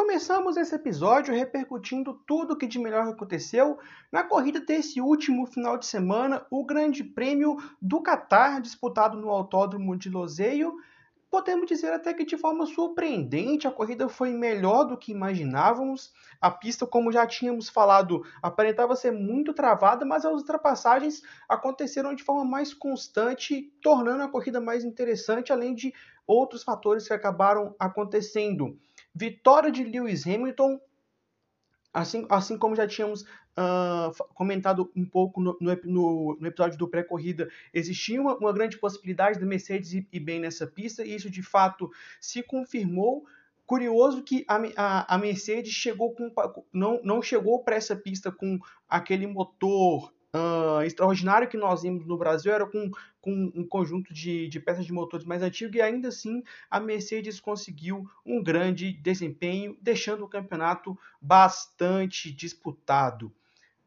Começamos esse episódio repercutindo tudo o que de melhor aconteceu na corrida desse último final de semana, o Grande Prêmio do Catar, disputado no Autódromo de Loseio. Podemos dizer até que de forma surpreendente a corrida foi melhor do que imaginávamos. A pista, como já tínhamos falado, aparentava ser muito travada, mas as ultrapassagens aconteceram de forma mais constante, tornando a corrida mais interessante, além de outros fatores que acabaram acontecendo. Vitória de Lewis Hamilton, assim, assim como já tínhamos uh, comentado um pouco no, no, no episódio do pré-corrida, existia uma, uma, grande possibilidade da Mercedes ir, ir, bem nessa pista, e isso de fato se confirmou. Curioso que a, a, a Mercedes chegou com, não, não chegou para essa pista com aquele motor uh, extraordinário que nós vimos no Brasil era com, com um conjunto de, de peças de motores mais antigo e ainda assim a Mercedes conseguiu um grande desempenho, deixando o campeonato bastante disputado.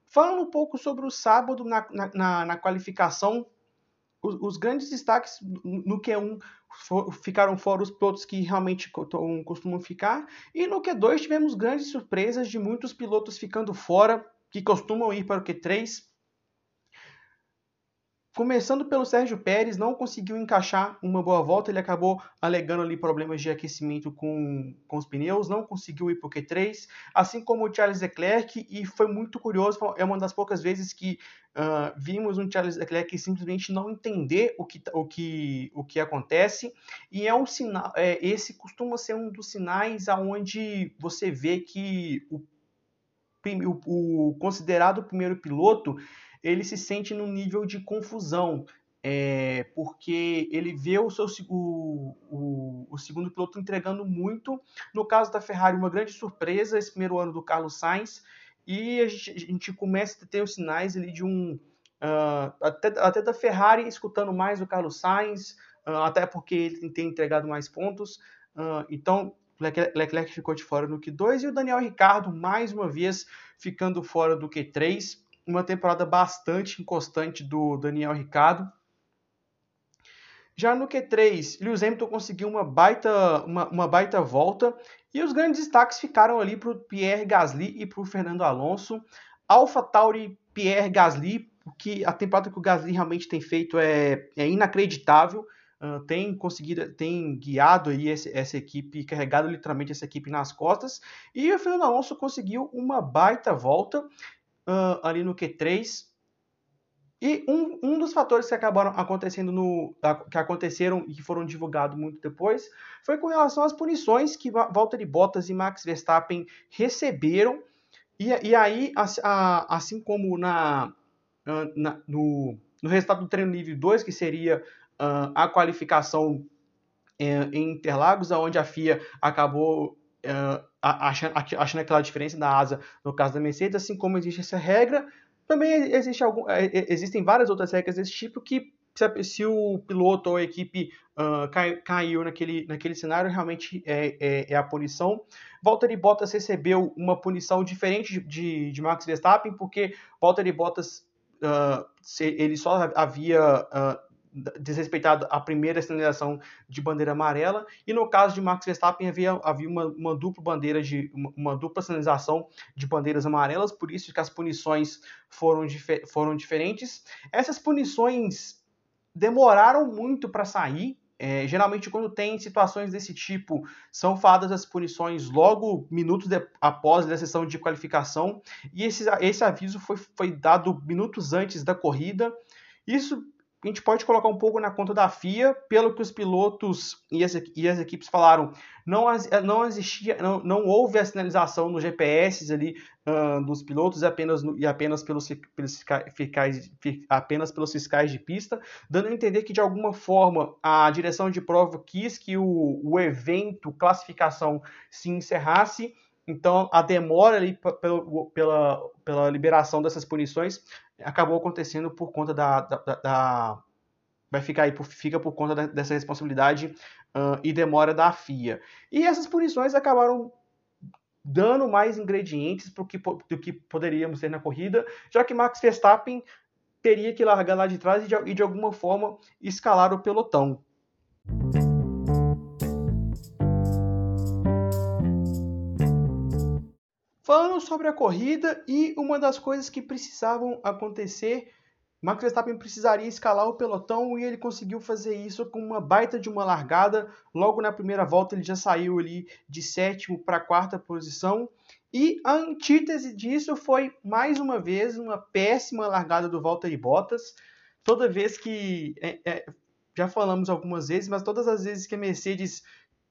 Falando um pouco sobre o sábado na, na, na qualificação, os, os, grandes destaques no Q1 for, ficaram fora os pilotos que realmente costumam ficar, e no Q2 tivemos grandes surpresas de muitos pilotos ficando fora, que costumam ir para o Q3. Começando pelo Sérgio Pérez, não conseguiu encaixar uma boa volta, ele acabou alegando ali problemas de aquecimento com, com os pneus, não conseguiu ir para o Q3, assim como o Charles Leclerc, e foi muito curioso, é uma das poucas vezes que uh, vimos um Charles Leclerc simplesmente não entender o que, o que, o que acontece, e é um sinal, é, esse costuma ser um dos sinais aonde você vê que o, o, o considerado primeiro piloto ele se sente num nível de confusão, é, porque ele vê o, seu, o, o, o, segundo piloto entregando muito. No caso da Ferrari, uma grande surpresa esse primeiro ano do Carlos Sainz, e a gente, a gente começa a ter os sinais ali de um. Uh, até, até da Ferrari escutando mais o Carlos Sainz, uh, até porque ele tem entregado mais pontos. Uh, então, Leclerc ficou de fora no Q2 e o Daniel Ricardo, mais uma vez, ficando fora do Q3 uma temporada bastante inconstante do Daniel Ricciardo. Já no Q3, Lewis Hamilton conseguiu uma baita, uma, uma baita volta e os grandes destaques ficaram ali para o Pierre Gasly e para o Fernando Alonso. Alpha Tauri, Pierre Gasly, que a temporada que o Gasly realmente tem feito é, é inacreditável. Uh, tem conseguido, tem guiado aí esse, essa equipe, carregado literalmente essa equipe nas costas. E o Fernando Alonso conseguiu uma baita volta uh, ali no Q3. E um, um dos fatores que acabaram acontecendo no. que aconteceram e que foram divulgados muito depois foi com relação às punições que Valtteri Bottas e Max Verstappen receberam. E, e aí, assim como na, na no, no resultado do treino livre 2, que seria uh, a qualificação uh, em Interlagos, onde a FIA acabou uh, achando, achando aquela diferença da asa no caso da Mercedes, assim como existe essa regra, também existe algum, é, é, existem várias outras regras desse tipo que se, o piloto ou a equipe uh, cai, caiu naquele, naquele cenário, realmente é, é, é, a punição. Valtteri Bottas recebeu uma punição diferente de, de, de Max Verstappen, porque Valtteri Bottas uh, ele só havia uh, desrespeitado a primeira sinalização de bandeira amarela. E no caso de Max Verstappen havia, havia uma, uma dupla bandeira de uma, dupla sinalização de bandeiras amarelas por isso que as punições foram, difer, foram diferentes. Essas punições demoraram muito para sair. É, geralmente quando tem situações desse tipo são faladas as punições logo minutos de, após a sessão de qualificação. E esse, esse aviso foi, foi dado minutos antes da corrida. Isso a gente pode colocar um pouco na conta da FIA, pelo que os pilotos e as, e as equipes falaram, não, não existia, não, não houve a sinalização no GPS ali uh, dos pilotos apenas no, e apenas pelos, pelos fiscais, apenas pelos fiscais de pista, dando a entender que de alguma forma a direção de prova quis que o, o evento classificação se encerrasse então, a demora ali pela, pela, pela liberação dessas punições acabou acontecendo por conta da, da, da vai ficar aí por, fica por conta da, dessa responsabilidade uh, e demora da FIA. E essas punições acabaram dando mais ingredientes para que, do que poderíamos ter na corrida, já que Max Verstappen teria que largar lá de trás e de, e de alguma forma escalar o pelotão. Falando sobre a corrida e uma das coisas que precisavam acontecer, Max Verstappen precisaria escalar o pelotão e ele conseguiu fazer isso com uma baita de uma largada. Logo na primeira volta ele já saiu ali de sétimo para quarta posição. E a antítese disso foi mais uma vez uma péssima largada do Valtteri Bottas. Toda vez que é, é, já falamos algumas vezes, mas todas as vezes que a Mercedes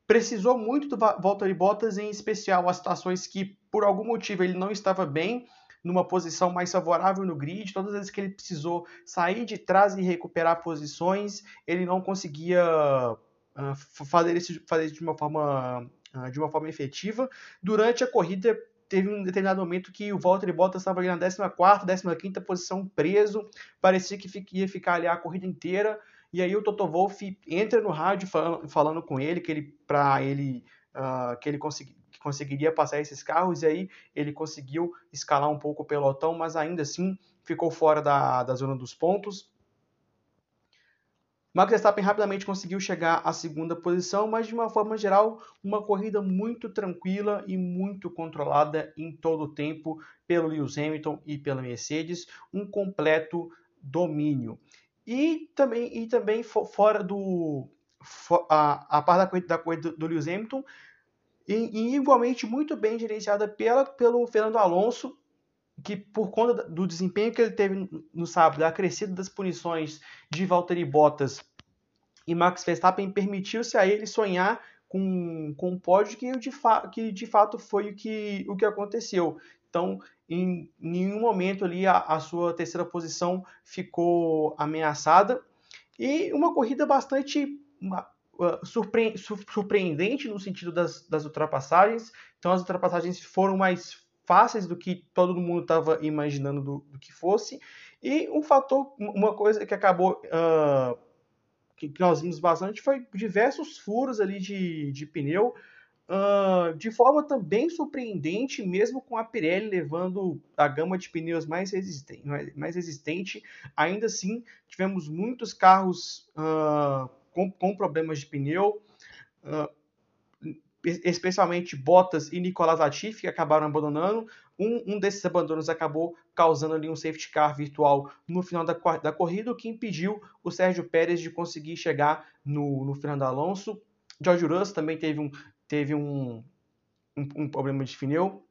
precisou muito do Valtteri Bottas, em especial as situações que por algum motivo ele não estava bem, numa posição mais favorável no grid, todas as vezes que ele precisou sair de trás e recuperar posições, ele não conseguia uh, fazer isso fazer de uma forma uh, de uma forma efetiva. Durante a corrida teve um determinado momento que o Valtteri Bottas estava ali na 14ª, 15ª posição preso, parecia que ia ficar ali a corrida inteira, e aí o Toto Wolff entra no rádio falando, falando com ele que ele para ele uh, que ele consegui, conseguiria passar esses carros, e aí ele conseguiu escalar um pouco o pelotão, mas ainda assim ficou fora da, da zona dos pontos. Max Verstappen rapidamente conseguiu chegar à segunda posição, mas de uma forma geral, uma corrida muito tranquila e muito controlada em todo o tempo pelo Lewis Hamilton e pela Mercedes, um completo domínio. E também, e também fora do a, a parte da corrida, da corrida do Lewis Hamilton, e, e, igualmente muito bem gerenciada pela, pelo Fernando Alonso, que por conta do desempenho que ele teve no sábado, da crescida das punições de Valtteri Bottas e Max Verstappen, permitiu-se a ele sonhar com, com um pódio que de, que de fato foi o que, o que aconteceu. Então, em nenhum momento ali a, a sua terceira posição ficou ameaçada. E uma corrida bastante surpre surpreendente no sentido das, das ultrapassagens. Então as ultrapassagens foram mais fáceis do que todo mundo estava imaginando do, do, que fosse. E um fator, uma coisa que acabou uh, que, que, nós vimos bastante foi diversos furos ali de, de pneu. Uh, de forma também surpreendente, mesmo com a Pirelli levando a gama de pneus mais resistente, mais resistente ainda assim tivemos muitos carros uh, com, com problemas de pneu, uh, especialmente Bottas e Nicolas Latifi, que acabaram abandonando. Um, um, desses abandonos acabou causando ali um safety car virtual no final da, da corrida, o que impediu o Sérgio Pérez de conseguir chegar no, no Fernando Alonso. George Russell também teve um, teve um, um, um problema de pneu.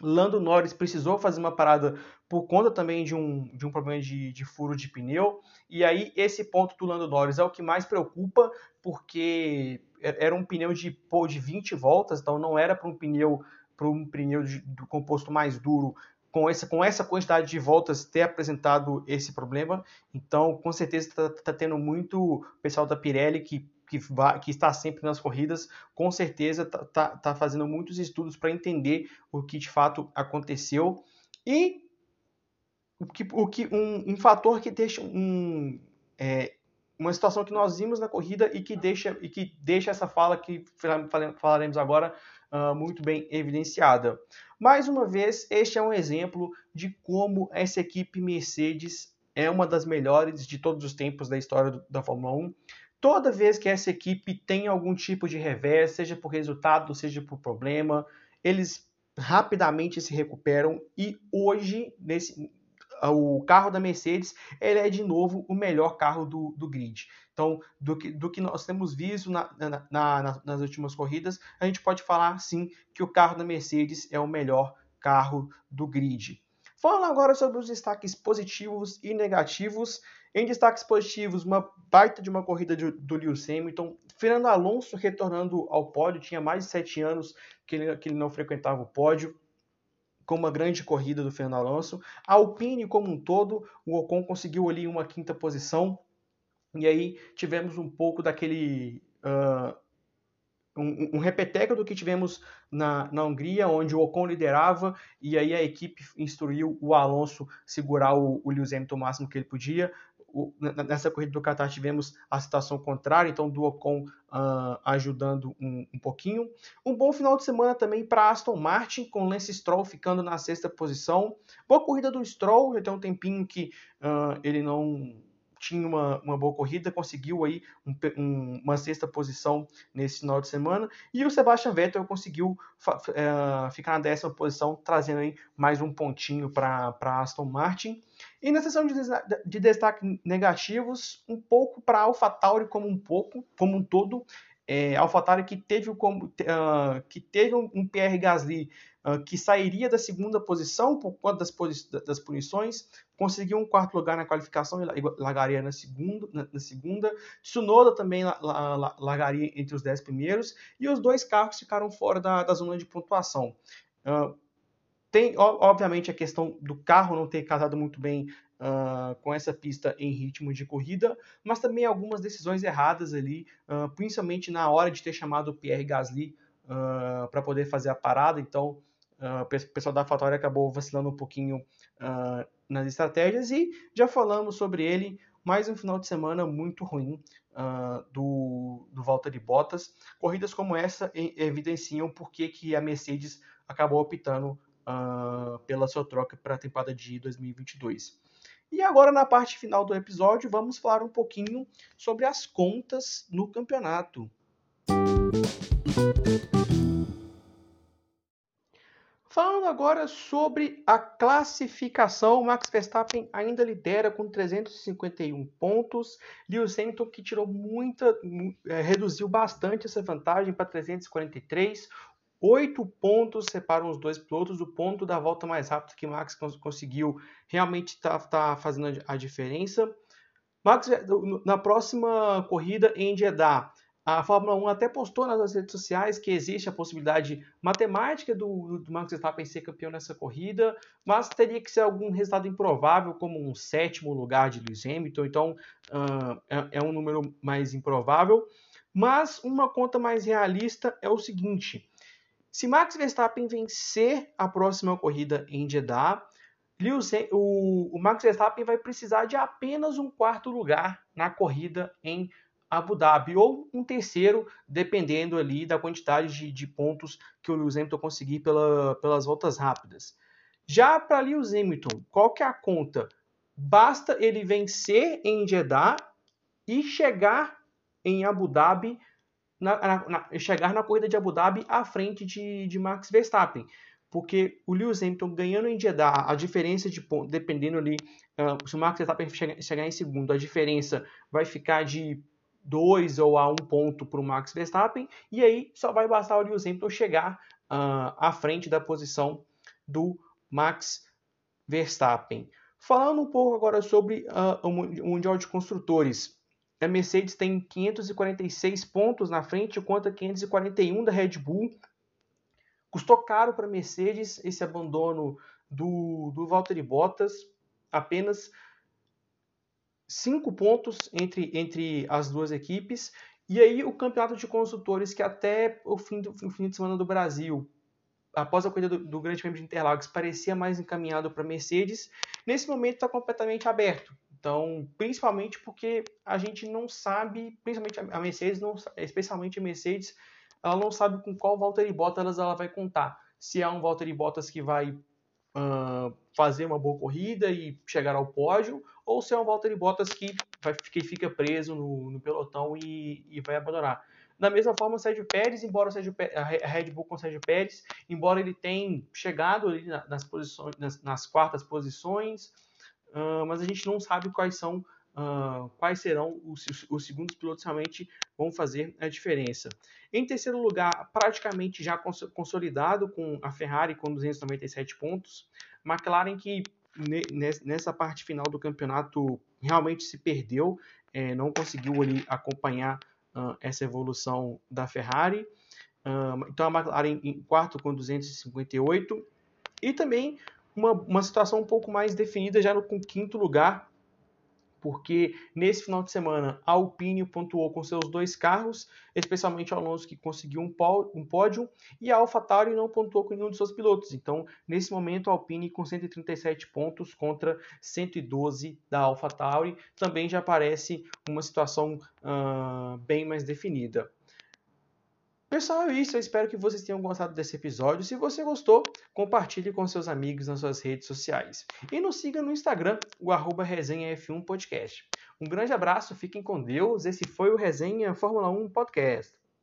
Lando Norris precisou fazer uma parada por conta também de um, de um problema de, de furo de pneu. E aí, esse ponto do Lando Norris é o que mais preocupa, porque era um pneu de, pô, de 20 voltas, então não era para um pneu para um pneu de, do composto mais duro com essa, com essa quantidade de voltas ter apresentado esse problema. Então, com certeza está tá tendo muito pessoal da Pirelli que que, vai, que está sempre nas corridas, com certeza está tá, tá fazendo muitos estudos para entender o que de fato aconteceu. E o que, o que um, um fator que deixa um, é, uma situação que nós vimos na corrida e que deixa, e que deixa essa fala que falaremos agora uh, muito bem evidenciada. Mais uma vez, este é um exemplo de como essa equipe Mercedes é uma das melhores de todos os tempos da história do, da Fórmula 1 toda vez que essa equipe tem algum tipo de revés, seja por resultado, seja por problema, eles rapidamente se recuperam e hoje nesse o carro da Mercedes ele é de novo o melhor carro do, do grid. Então, do que, do que nós temos visto na, na, na, nas últimas corridas, a gente pode falar sim que o carro da Mercedes é o melhor carro do grid. Falando agora sobre os destaques positivos e negativos. Em destaques positivos, uma baita de uma corrida de, do Lewis Hamilton. Fernando Alonso retornando ao pódio, tinha mais de sete anos que ele, que ele não frequentava o pódio com uma grande corrida do Fernando Alonso. A Alpine como um todo, o Ocon conseguiu ali uma quinta posição. E aí tivemos um pouco daquele uh, um, um repeteco do que tivemos na, na Hungria, onde o Ocon liderava e aí a equipe instruiu o Alonso segurar o, o Lewis Hamilton o máximo que ele podia. O, nessa corrida do Qatar tivemos a situação contrária, então do Ocon uh, ajudando um, um, pouquinho. Um bom final de semana também para Aston Martin, com Lance Stroll ficando na sexta posição. Boa corrida do Stroll, já tem um tempinho que uh, ele não tinha uma, uma boa corrida, conseguiu aí um, um, uma sexta posição nesse final de semana, e o Sebastian Vettel conseguiu é, ficar na décima posição, trazendo aí mais um pontinho para Aston Martin. E na seção de, de destaque negativos, um pouco para AlphaTauri como um pouco, como um todo, é, AlphaTauri que teve, uh, que teve um, um PR Gasly que sairia da segunda posição por conta das, das punições, conseguiu um quarto lugar na qualificação e largaria na segunda. Na, na segunda. Tsunoda também la, la, la, largaria entre os dez primeiros e os dois carros ficaram fora da, da zona de pontuação. Uh, tem, obviamente, a questão do carro não ter casado muito bem uh, com essa pista em ritmo de corrida, mas também algumas decisões erradas ali, uh, principalmente na hora de ter chamado o Pierre Gasly uh, para poder fazer a parada. Então, o pessoal da Fatória acabou vacilando um pouquinho nas estratégias e já falamos sobre ele. Mais um final de semana muito ruim do, do Valtteri Bottas. Corridas como essa evidenciam por que, que a Mercedes acabou optando Uh, pela sua troca para a temporada de 2022. E agora, na parte final do episódio, vamos falar um pouquinho sobre as contas no campeonato. Falando agora sobre a classificação, Max Verstappen ainda lidera com 351 pontos. Lewis Hamilton que tirou muita, é, reduziu bastante essa vantagem para 343. Oito pontos separam os dois pilotos. O ponto da volta mais rápida que Max conseguiu realmente está tá fazendo a diferença. Max, na próxima corrida em Jeddah, a Fórmula 1 até postou nas redes sociais que existe a possibilidade matemática do, do Max Verstappen ser campeão nessa corrida, mas teria que ser algum resultado improvável, como um sétimo lugar de Lewis Hamilton, então uh, é, é um número mais improvável. Mas uma conta mais realista é o seguinte: se Max Verstappen vencer a próxima corrida em Jeddah, Lewis, o, o, Max Verstappen vai precisar de apenas um quarto lugar na corrida em Abu Dhabi, ou um terceiro, dependendo ali da quantidade de, de pontos que o Lewis Hamilton conseguir pela, pelas voltas rápidas. Já para Lewis Hamilton, qual que é a conta? Basta ele vencer em Jeddah e chegar em Abu Dhabi na, na, na, chegar na corrida de Abu Dhabi à frente de, de Max Verstappen. Porque o Lewis Hamilton ganhando em Jeddah, a diferença de ponto, dependendo ali, uh, se o Max Verstappen chegar, chegar em segundo, a diferença vai ficar de 2 ou a 1 um ponto para o Max Verstappen, e aí só vai bastar o Lewis Hamilton chegar uh, à frente da posição do Max Verstappen. Falando um pouco agora sobre uh, o Mundial de Construtores, a Mercedes tem 546 pontos na frente, contra 541 da Red Bull. Custou caro para a Mercedes esse abandono do, do Valtteri Bottas, apenas 5 pontos entre, entre as duas equipes. E aí o campeonato de construtores, que até o fim, do, fim de semana do Brasil, após a corrida do, do Grande Prêmio de Interlagos, parecia mais encaminhado para Mercedes, nesse momento está completamente aberto. Então, principalmente porque a gente não sabe, principalmente a Mercedes, não, especialmente a Mercedes, ela não sabe com qual Valtteri Bottas ela vai contar. Se é um Valtteri Bottas que vai uh, fazer uma boa corrida e chegar ao pódio, ou se é um Valtteri Bottas que, vai, que fica preso no, no pelotão e, e, vai abandonar. Da mesma forma, o Sérgio Pérez, embora o Sérgio a Red Bull com o Sérgio Pérez, embora ele tenha chegado ali nas, posições, nas, nas quartas posições, uh, mas a gente não sabe quais são uh, quais serão os, os, segundos pilotos realmente vão fazer a diferença. Em terceiro lugar, praticamente já cons consolidado com a Ferrari com 297 pontos, McLaren que nessa parte final do campeonato realmente se perdeu, é, não conseguiu ali acompanhar uh, essa evolução da Ferrari. Uh, então a McLaren em quarto com 258 e também uma, uma situação um pouco mais definida já no com quinto lugar porque nesse final de semana a Alpine pontuou com seus dois carros, especialmente o Alonso que conseguiu um, pódio, e a AlphaTauri não pontuou com nenhum dos seus pilotos. Então, nesse momento, a Alpine com 137 pontos contra 112 da AlphaTauri, também já parece uma situação uh, bem mais definida. Pessoal, é isso. Eu espero que vocês tenham gostado desse episódio. Se você gostou, compartilhe com seus amigos nas suas redes sociais. E nos siga no Instagram, o arroba resenhaf1podcast. Um grande abraço, fiquem com Deus. Esse foi o Resenha Fórmula 1 Podcast.